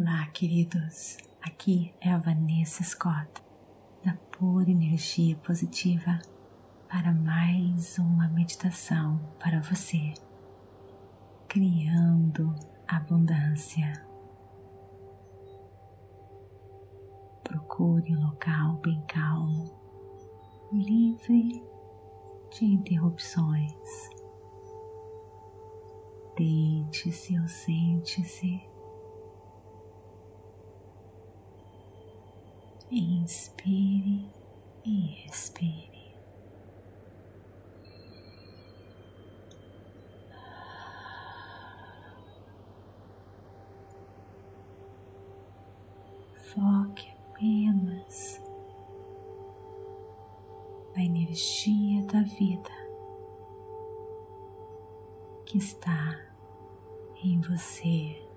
Olá, queridos. Aqui é a Vanessa Scott, da Pura Energia Positiva, para mais uma meditação para você, criando abundância. Procure um local bem calmo, livre de interrupções. Deite-se ou sente-se Inspire e expire. Foque apenas na energia da vida que está em você.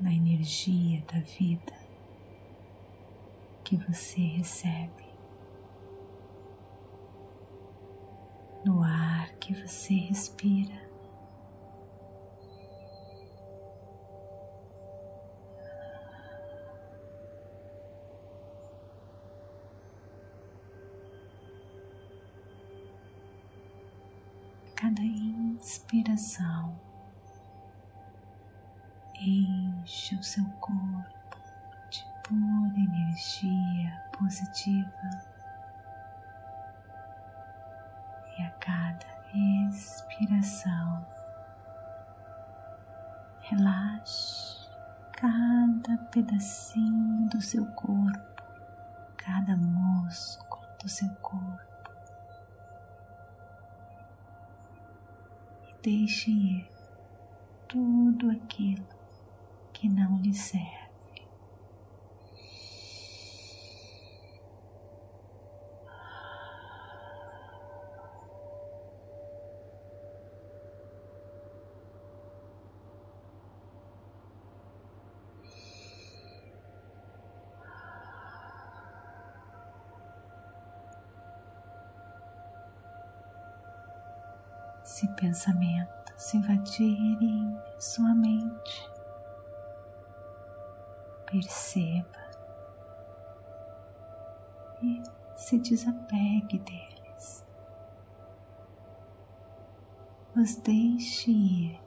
na energia da vida que você recebe, no ar que você respira. Seu corpo de pura energia positiva. E a cada expiração relaxe cada pedacinho do seu corpo, cada músculo do seu corpo. E deixe ir tudo aquilo que não lhe serve. se pensamentos invadirem sua mente, perceba e se desapegue deles. Os deixe ir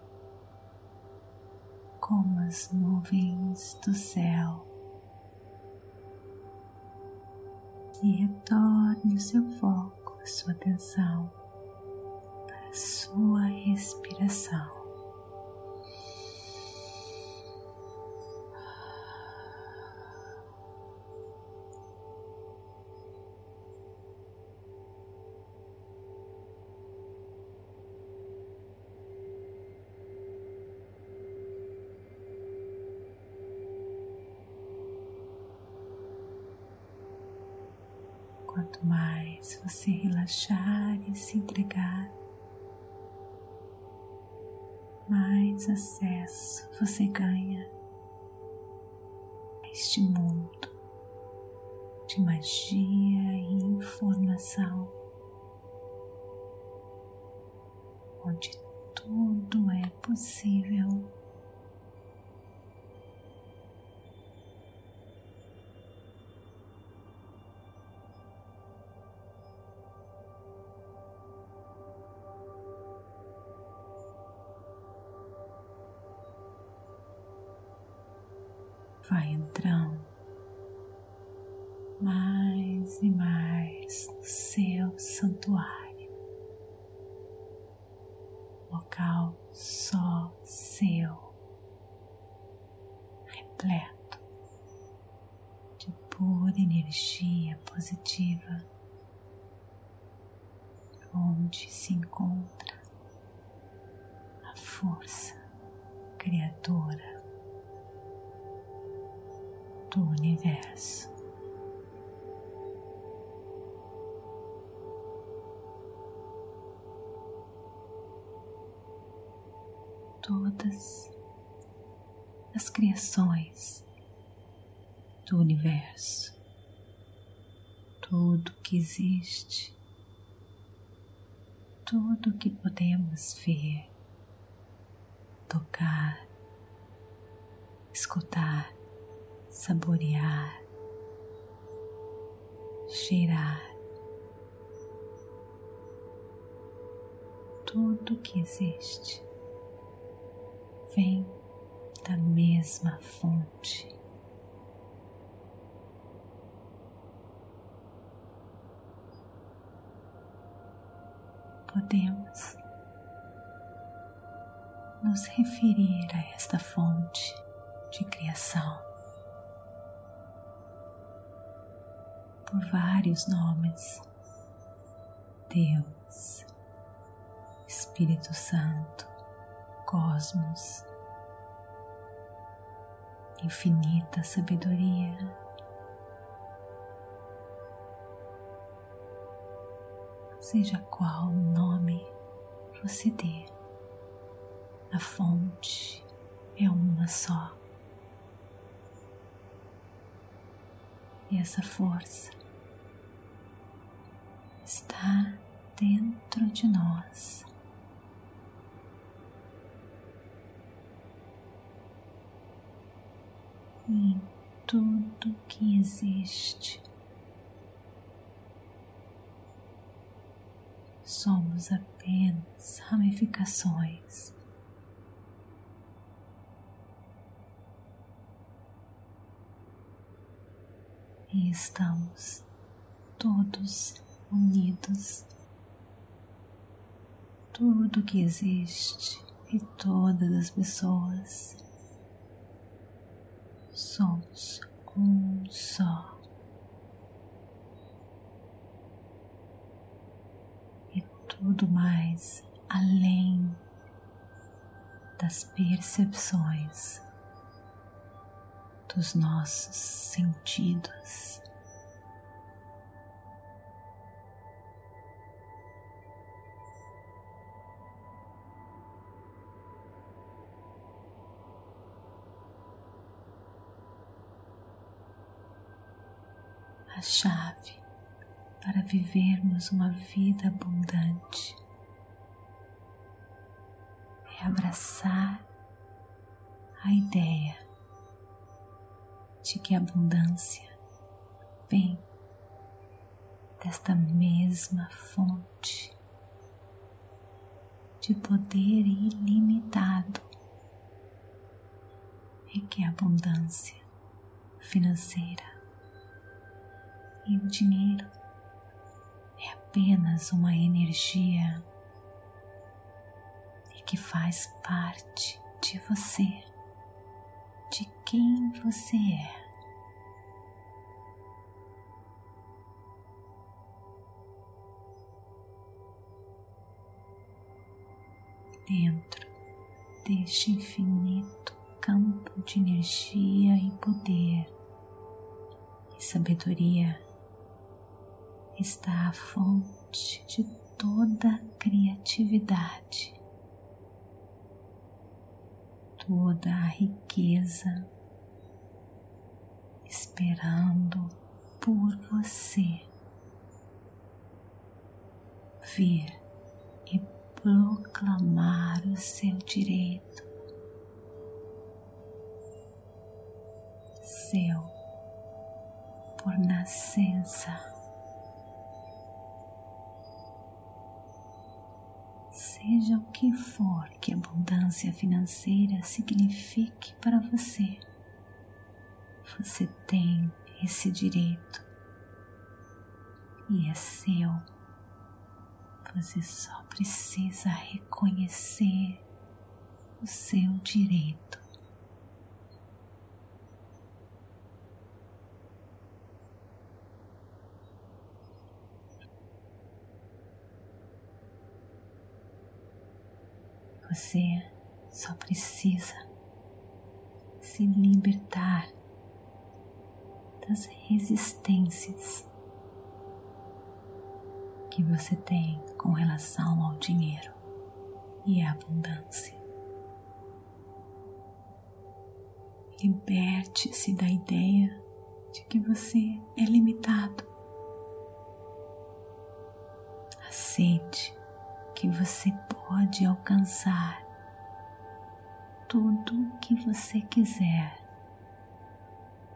como as nuvens do céu e retorne o seu foco, a sua atenção para a sua respiração. Quanto mais você relaxar e se entregar, mais acesso você ganha a este mundo de magia e informação, onde tudo é possível. Vai entrando mais e mais no seu santuário, local só seu, repleto de pura energia positiva, onde se encontra a força criadora Todas as criações do universo, tudo que existe, tudo que podemos ver tocar, escutar, saborear, cheirar. Tudo que existe vem da mesma fonte. Podemos nos referir a esta fonte de criação por vários nomes: Deus, Espírito Santo, Cosmos, infinita sabedoria. Seja qual nome você dê, a fonte é uma só. E essa força está dentro de nós. Em tudo que existe. Somos apenas ramificações. E estamos todos unidos. Tudo que existe e todas as pessoas somos um só. E tudo mais além das percepções dos nossos sentidos. Chave para vivermos uma vida abundante. É abraçar a ideia de que a abundância vem desta mesma fonte de poder ilimitado e que a abundância financeira e o dinheiro é apenas uma energia e que faz parte de você, de quem você é. Dentro deste infinito campo de energia e poder e sabedoria está a fonte de toda criatividade, toda a riqueza esperando por você vir e proclamar o seu direito, seu por nascença. Seja o que for que abundância financeira signifique para você, você tem esse direito e é seu. Você só precisa reconhecer o seu direito. Você só precisa se libertar das resistências que você tem com relação ao dinheiro e à abundância. Liberte-se da ideia de que você é limitado. Aceite que você pode alcançar tudo que você quiser,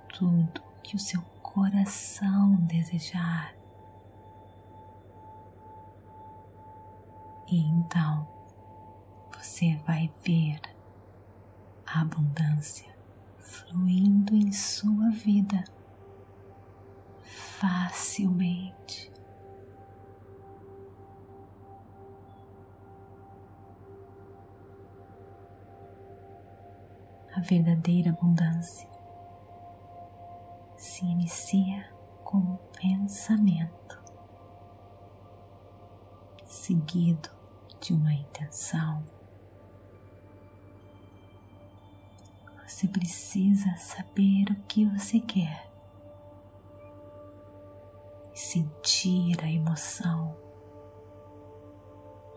tudo que o seu coração desejar. E então você vai ver a abundância fluindo em sua vida facilmente. Verdadeira abundância se inicia com um pensamento, seguido de uma intenção. Você precisa saber o que você quer e sentir a emoção,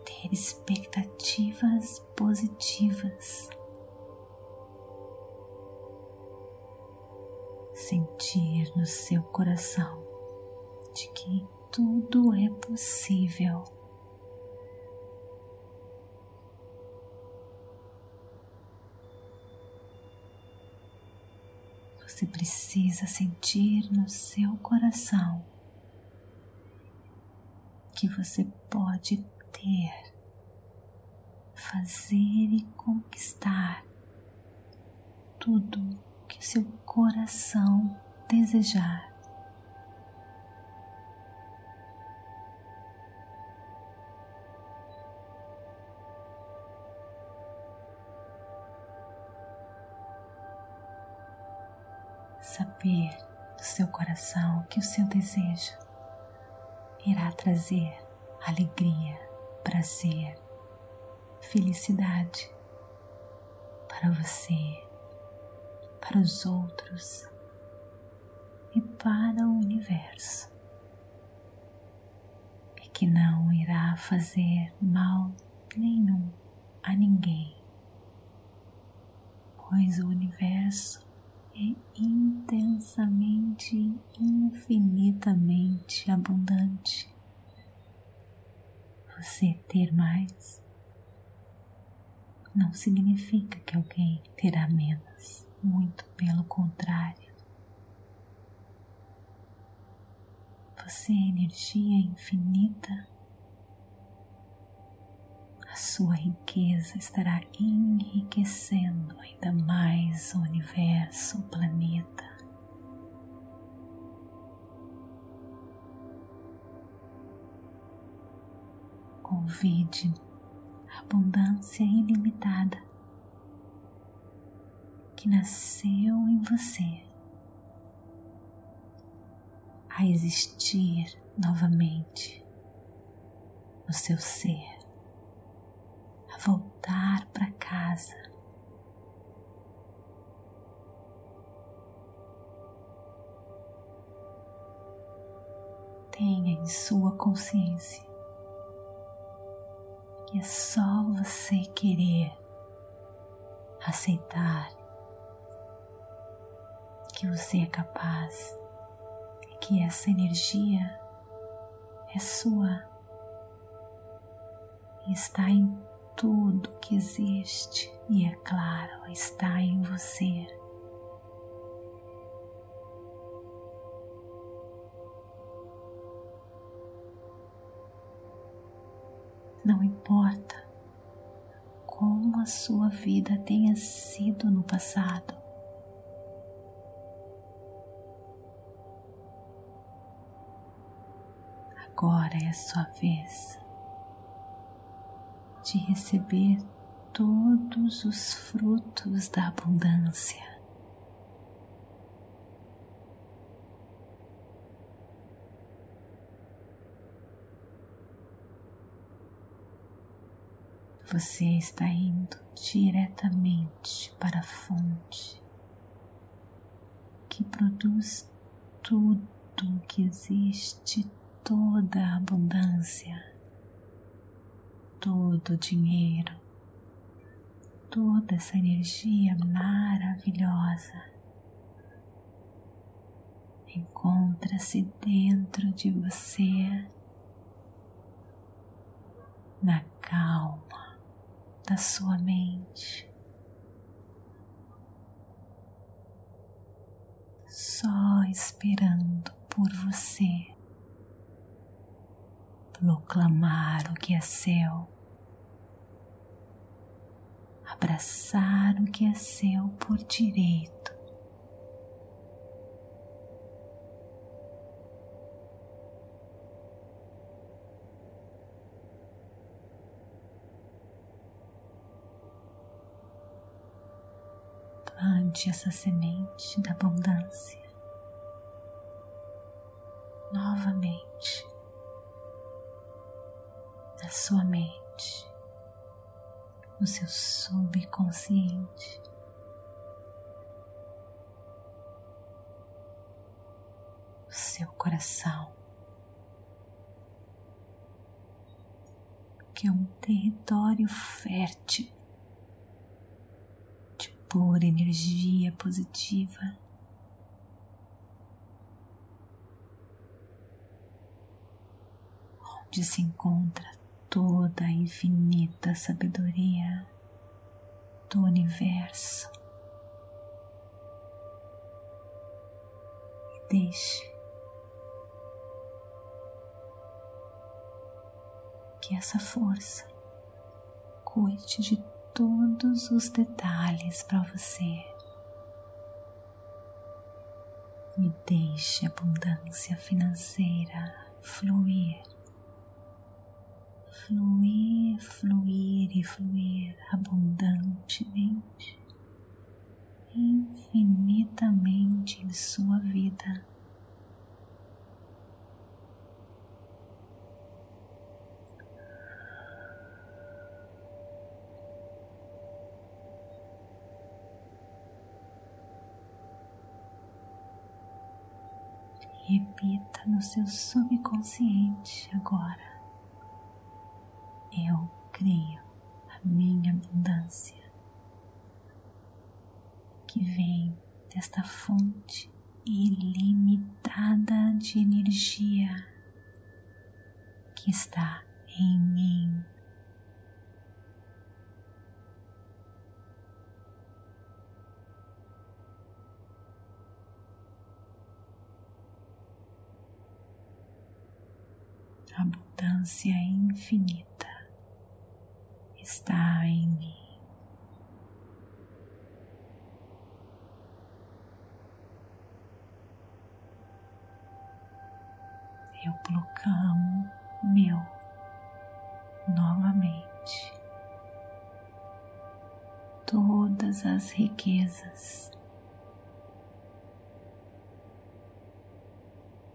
ter expectativas positivas, sentir no seu coração de que tudo é possível. Você precisa sentir no seu coração que você pode ter, fazer e conquistar tudo que seu coração desejar. saber do seu coração que o seu desejo irá trazer alegria, prazer, felicidade para você, para os outros e para o universo, e que não irá fazer mal nenhum a ninguém, pois o universo é intensamente, infinitamente abundante. Você ter mais não significa que alguém terá menos, muito pelo contrário. Você é energia infinita sua riqueza estará enriquecendo ainda mais o universo, o planeta. Convide a abundância ilimitada que nasceu em você a existir novamente no seu ser voltar para casa. Tenha em sua consciência que é só você querer aceitar que você é capaz e que essa energia é sua e está em tudo que existe e é claro está em você. Não importa como a sua vida tenha sido no passado. Agora é a sua vez de receber todos os frutos da abundância. Você está indo diretamente para a fonte que produz tudo que existe, toda a abundância, todo o dinheiro, toda essa energia maravilhosa encontra-se dentro de você, na calma da sua mente. Só esperando por você proclamar o que é seu, abraçar o que é seu por direito. Plante essa semente da abundância. Novamente sua mente, no seu subconsciente. no Seu coração, que é um território fértil de pura energia positiva. onde se encontra toda a infinita sabedoria do universo. E deixe que essa força cuide de todos os detalhes para você. E deixe a abundância financeira fluir fluir, fluir e fluir abundantemente, infinitamente em sua vida. Repita no seu subconsciente agora. Creio a minha abundância que vem desta fonte ilimitada de energia que está em mim. abundância infinita está em mim. Eu proclamo meu novamente todas as riquezas,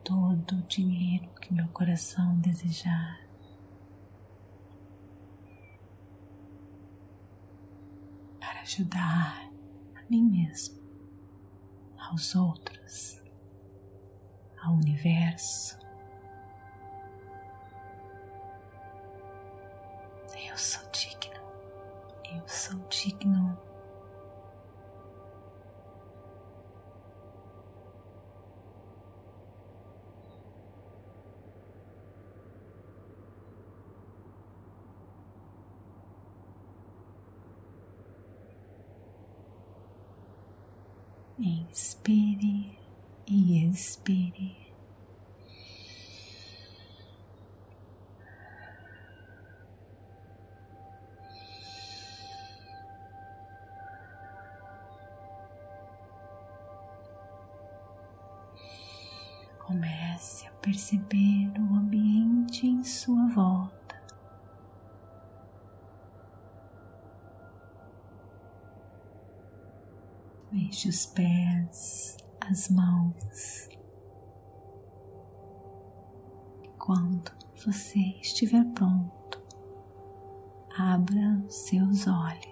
todo o dinheiro que meu coração desejar. Ajudar a mim mesmo, aos outros, ao universo. Eu sou digno, eu sou digno. Comece a perceber o ambiente em sua volta. Mexe os pés, as mãos. Quando você estiver pronto, abra seus olhos.